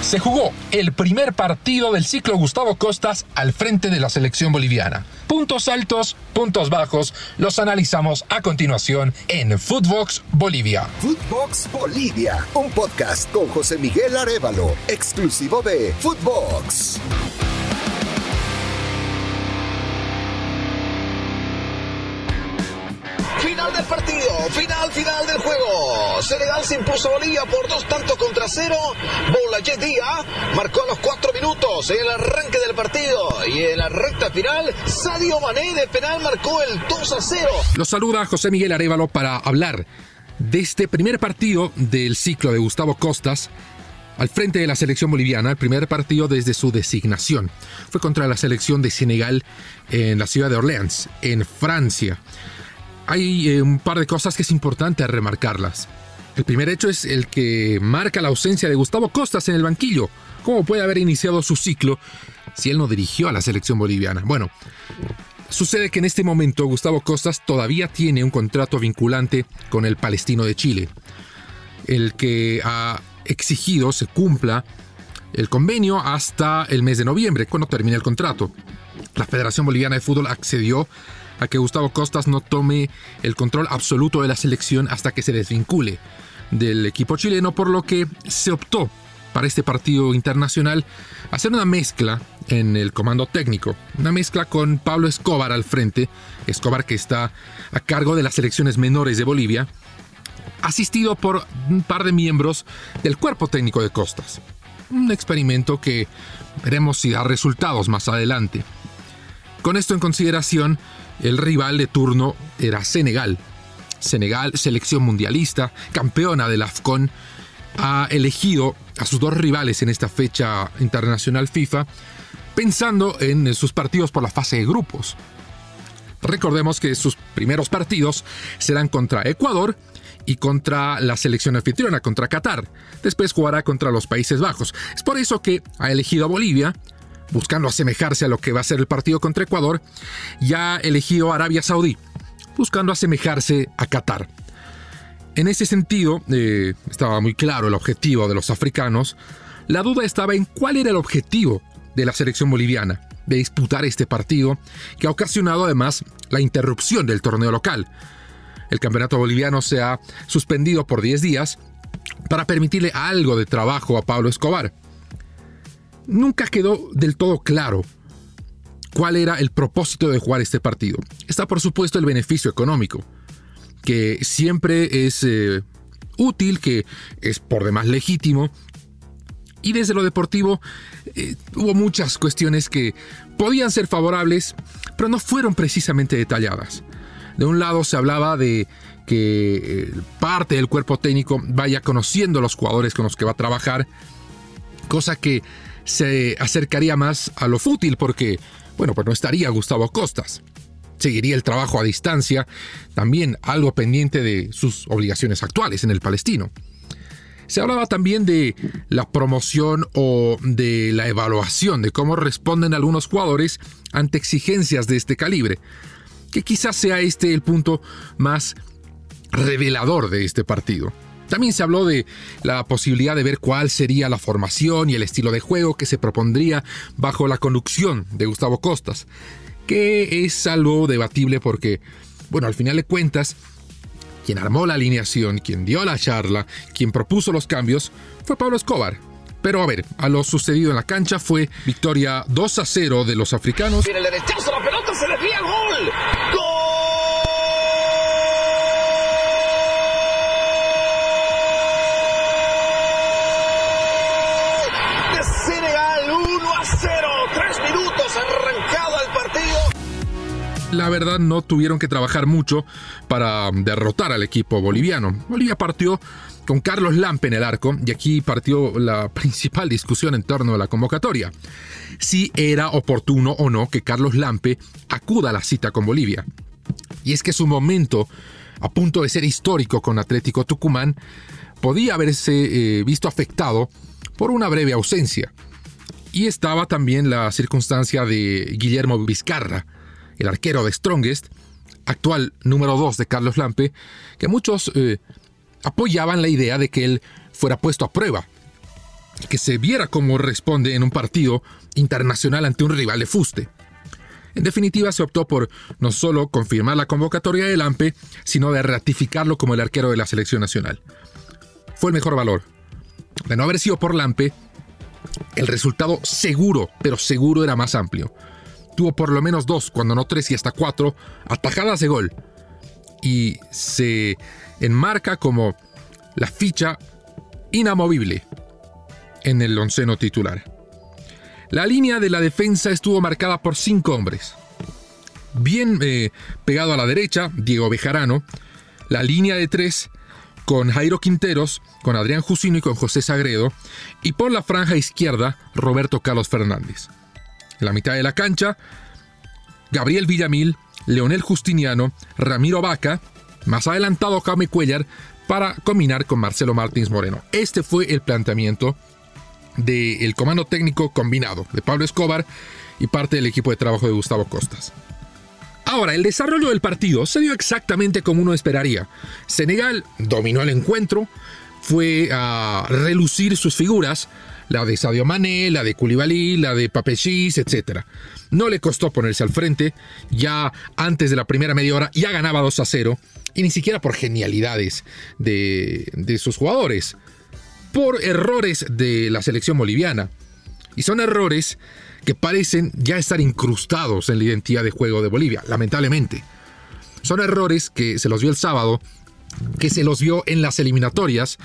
se jugó el primer partido del ciclo Gustavo Costas al frente de la selección boliviana. Puntos altos, puntos bajos, los analizamos a continuación en Footbox Bolivia. Footbox Bolivia, un podcast con José Miguel Arevalo, exclusivo de Footbox. Final del partido, final, final del juego. Senegal se impuso Bolivia por dos tantos contra cero. Boulaye Díaz marcó a los cuatro minutos en el arranque del partido. Y en la recta final, Sadio Mané de penal marcó el 2 a 0. Los saluda José Miguel Arevalo para hablar de este primer partido del ciclo de Gustavo Costas al frente de la selección boliviana, el primer partido desde su designación. Fue contra la selección de Senegal en la ciudad de Orleans, en Francia hay eh, un par de cosas que es importante remarcarlas. El primer hecho es el que marca la ausencia de Gustavo Costas en el banquillo. ¿Cómo puede haber iniciado su ciclo si él no dirigió a la selección boliviana? Bueno, sucede que en este momento Gustavo Costas todavía tiene un contrato vinculante con el Palestino de Chile, el que ha exigido se cumpla el convenio hasta el mes de noviembre, cuando termine el contrato. La Federación Boliviana de Fútbol accedió a que Gustavo Costas no tome el control absoluto de la selección hasta que se desvincule del equipo chileno, por lo que se optó para este partido internacional hacer una mezcla en el comando técnico, una mezcla con Pablo Escobar al frente, Escobar que está a cargo de las selecciones menores de Bolivia, asistido por un par de miembros del cuerpo técnico de Costas. Un experimento que veremos si da resultados más adelante. Con esto en consideración, el rival de turno era Senegal. Senegal, selección mundialista, campeona del AFCON, ha elegido a sus dos rivales en esta fecha internacional FIFA pensando en sus partidos por la fase de grupos. Recordemos que sus primeros partidos serán contra Ecuador y contra la selección anfitriona, contra Qatar. Después jugará contra los Países Bajos. Es por eso que ha elegido a Bolivia buscando asemejarse a lo que va a ser el partido contra Ecuador, ya elegido Arabia Saudí, buscando asemejarse a Qatar. En ese sentido, eh, estaba muy claro el objetivo de los africanos. La duda estaba en cuál era el objetivo de la selección boliviana de disputar este partido, que ha ocasionado además la interrupción del torneo local. El campeonato boliviano se ha suspendido por 10 días para permitirle algo de trabajo a Pablo Escobar nunca quedó del todo claro cuál era el propósito de jugar este partido. Está por supuesto el beneficio económico, que siempre es eh, útil, que es por demás legítimo. Y desde lo deportivo eh, hubo muchas cuestiones que podían ser favorables, pero no fueron precisamente detalladas. De un lado se hablaba de que eh, parte del cuerpo técnico vaya conociendo los jugadores con los que va a trabajar, cosa que se acercaría más a lo fútil porque, bueno, pues no estaría Gustavo Costas. Seguiría el trabajo a distancia, también algo pendiente de sus obligaciones actuales en el palestino. Se hablaba también de la promoción o de la evaluación de cómo responden algunos jugadores ante exigencias de este calibre, que quizás sea este el punto más revelador de este partido. También se habló de la posibilidad de ver cuál sería la formación y el estilo de juego que se propondría bajo la conducción de Gustavo Costas, que es algo debatible porque, bueno, al final de cuentas, quien armó la alineación, quien dio la charla, quien propuso los cambios, fue Pablo Escobar. Pero a ver, a lo sucedido en la cancha fue victoria 2 a 0 de los africanos. la pelota se gol. ¡Gol! La verdad no tuvieron que trabajar mucho para derrotar al equipo boliviano. Bolivia partió con Carlos Lampe en el arco y aquí partió la principal discusión en torno a la convocatoria. Si era oportuno o no que Carlos Lampe acuda a la cita con Bolivia. Y es que su momento, a punto de ser histórico con Atlético Tucumán, podía haberse eh, visto afectado por una breve ausencia. Y estaba también la circunstancia de Guillermo Vizcarra, el arquero de Strongest, actual número 2 de Carlos Lampe, que muchos eh, apoyaban la idea de que él fuera puesto a prueba. que se viera cómo responde en un partido internacional ante un rival de fuste. En definitiva, se optó por no solo confirmar la convocatoria de Lampe, sino de ratificarlo como el arquero de la selección nacional. Fue el mejor valor. De no haber sido por Lampe, el resultado seguro, pero seguro era más amplio. Tuvo por lo menos dos, cuando no tres y hasta cuatro, atajadas de gol. Y se enmarca como la ficha inamovible en el onceno titular. La línea de la defensa estuvo marcada por cinco hombres. Bien eh, pegado a la derecha, Diego Bejarano. La línea de tres con Jairo Quinteros, con Adrián Jusino y con José Sagredo. Y por la franja izquierda, Roberto Carlos Fernández. En la mitad de la cancha, Gabriel Villamil, Leonel Justiniano, Ramiro Vaca, más adelantado Jaime Cuellar, para combinar con Marcelo Martins Moreno. Este fue el planteamiento del comando técnico combinado de Pablo Escobar y parte del equipo de trabajo de Gustavo Costas. Ahora, el desarrollo del partido se dio exactamente como uno esperaría. Senegal dominó el encuentro, fue a relucir sus figuras, la de Sadio Mané, la de Koulibaly, la de Papechis, etc. No le costó ponerse al frente, ya antes de la primera media hora ya ganaba 2 a 0, y ni siquiera por genialidades de, de sus jugadores por errores de la selección boliviana. Y son errores que parecen ya estar incrustados en la identidad de juego de Bolivia, lamentablemente. Son errores que se los vio el sábado, que se los vio en las eliminatorias,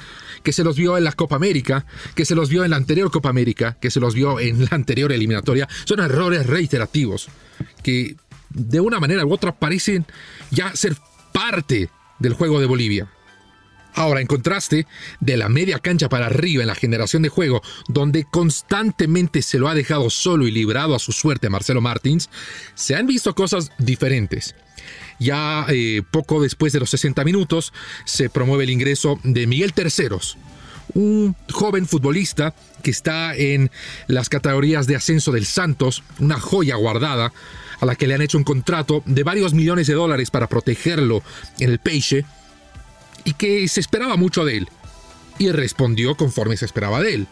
que se los vio en la Copa América, que se los vio en la anterior Copa América, que se los vio en la anterior eliminatoria. Son errores reiterativos que de una manera u otra parecen ya ser parte del juego de Bolivia. Ahora, en contraste, de la media cancha para arriba en la generación de juego, donde constantemente se lo ha dejado solo y librado a su suerte Marcelo Martins, se han visto cosas diferentes. Ya eh, poco después de los 60 minutos se promueve el ingreso de Miguel Terceros, un joven futbolista que está en las categorías de ascenso del Santos, una joya guardada, a la que le han hecho un contrato de varios millones de dólares para protegerlo en el Peixe y que se esperaba mucho de él. Y respondió conforme se esperaba de él.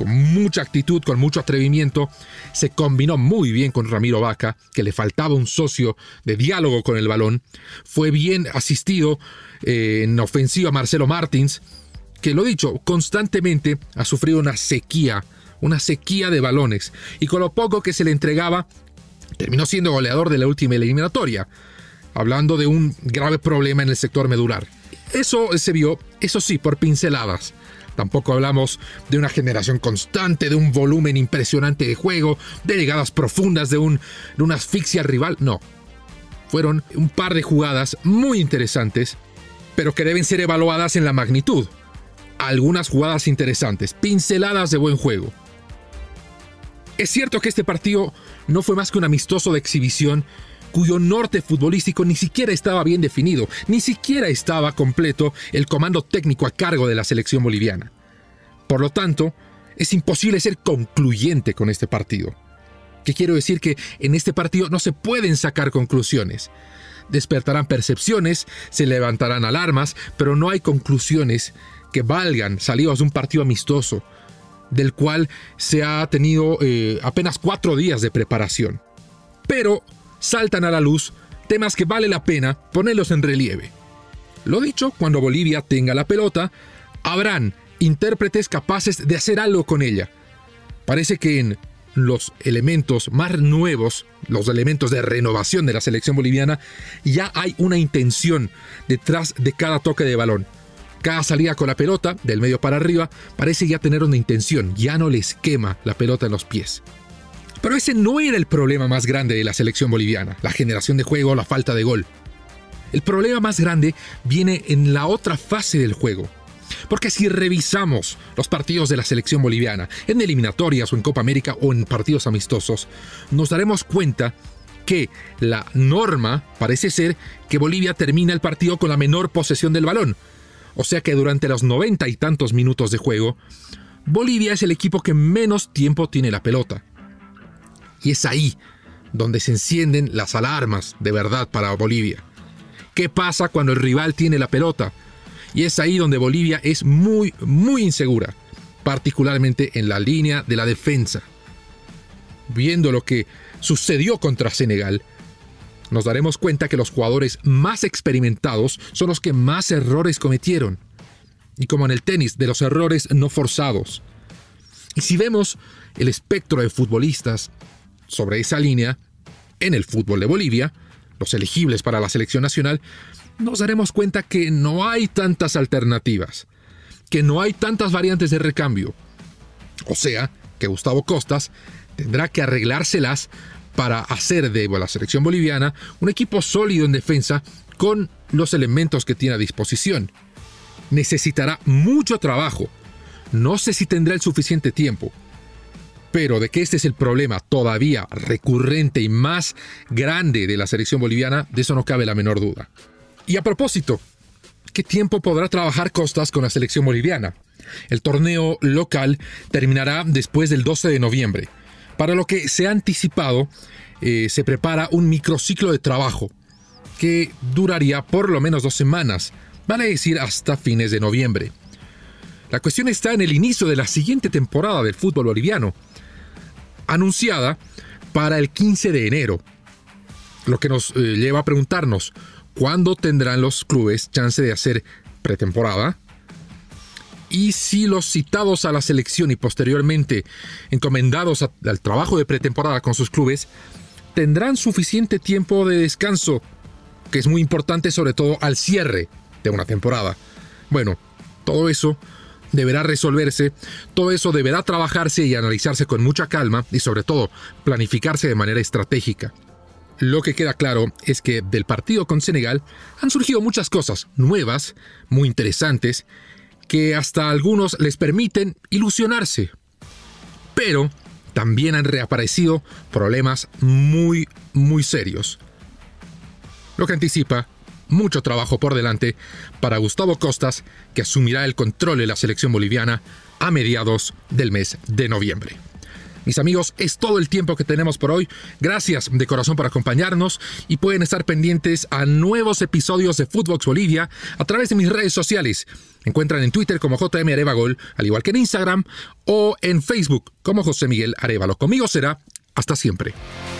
Con mucha actitud, con mucho atrevimiento, se combinó muy bien con Ramiro Vaca, que le faltaba un socio de diálogo con el balón. Fue bien asistido eh, en ofensiva Marcelo Martins, que lo dicho, constantemente ha sufrido una sequía, una sequía de balones, y con lo poco que se le entregaba, terminó siendo goleador de la última eliminatoria, hablando de un grave problema en el sector medular. Eso se vio, eso sí, por pinceladas. Tampoco hablamos de una generación constante, de un volumen impresionante de juego, de llegadas profundas, de, un, de una asfixia rival. No. Fueron un par de jugadas muy interesantes, pero que deben ser evaluadas en la magnitud. Algunas jugadas interesantes, pinceladas de buen juego. Es cierto que este partido no fue más que un amistoso de exhibición cuyo norte futbolístico ni siquiera estaba bien definido, ni siquiera estaba completo el comando técnico a cargo de la selección boliviana. Por lo tanto, es imposible ser concluyente con este partido. ¿Qué quiero decir? Que en este partido no se pueden sacar conclusiones. Despertarán percepciones, se levantarán alarmas, pero no hay conclusiones que valgan salidos de un partido amistoso, del cual se ha tenido eh, apenas cuatro días de preparación. Pero saltan a la luz temas que vale la pena ponerlos en relieve. Lo dicho, cuando Bolivia tenga la pelota, habrán intérpretes capaces de hacer algo con ella. Parece que en los elementos más nuevos, los elementos de renovación de la selección boliviana, ya hay una intención detrás de cada toque de balón. Cada salida con la pelota, del medio para arriba, parece ya tener una intención, ya no les quema la pelota en los pies. Pero ese no era el problema más grande de la selección boliviana, la generación de juego, la falta de gol. El problema más grande viene en la otra fase del juego. Porque si revisamos los partidos de la selección boliviana, en eliminatorias o en Copa América o en partidos amistosos, nos daremos cuenta que la norma parece ser que Bolivia termina el partido con la menor posesión del balón. O sea que durante los noventa y tantos minutos de juego, Bolivia es el equipo que menos tiempo tiene la pelota. Y es ahí donde se encienden las alarmas de verdad para Bolivia. ¿Qué pasa cuando el rival tiene la pelota? Y es ahí donde Bolivia es muy, muy insegura. particularmente en la línea de la defensa. Viendo lo que sucedió contra Senegal, nos daremos cuenta que los jugadores más experimentados son los que más errores cometieron. Y como en el tenis, de los errores no forzados. Y si vemos el espectro de futbolistas sobre esa línea, en el fútbol de Bolivia, los elegibles para la selección nacional, nos daremos cuenta que no hay tantas alternativas, que no hay tantas variantes de recambio. O sea, que Gustavo Costas tendrá que arreglárselas para hacer de la selección boliviana un equipo sólido en defensa con los elementos que tiene a disposición. Necesitará mucho trabajo. No sé si tendrá el suficiente tiempo. Pero de que este es el problema todavía recurrente y más grande de la selección boliviana, de eso no cabe la menor duda. Y a propósito, ¿qué tiempo podrá trabajar Costas con la selección boliviana? El torneo local terminará después del 12 de noviembre para lo que se ha anticipado, eh, se prepara un microciclo de trabajo que duraría por lo menos dos semanas, vale decir hasta fines de noviembre. La cuestión está en el inicio de la siguiente temporada del fútbol boliviano, anunciada para el 15 de enero, lo que nos eh, lleva a preguntarnos cuándo tendrán los clubes chance de hacer pretemporada, y si los citados a la selección y posteriormente encomendados al trabajo de pretemporada con sus clubes tendrán suficiente tiempo de descanso, que es muy importante sobre todo al cierre de una temporada. Bueno, todo eso deberá resolverse, todo eso deberá trabajarse y analizarse con mucha calma y sobre todo planificarse de manera estratégica. Lo que queda claro es que del partido con Senegal han surgido muchas cosas nuevas, muy interesantes, que hasta algunos les permiten ilusionarse. Pero también han reaparecido problemas muy, muy serios. Lo que anticipa mucho trabajo por delante para Gustavo Costas, que asumirá el control de la selección boliviana a mediados del mes de noviembre. Mis amigos, es todo el tiempo que tenemos por hoy. Gracias de corazón por acompañarnos y pueden estar pendientes a nuevos episodios de Footbox Bolivia a través de mis redes sociales. encuentran en Twitter como JM Arevagol, al igual que en Instagram, o en Facebook como José Miguel Arevalo. Conmigo será hasta siempre.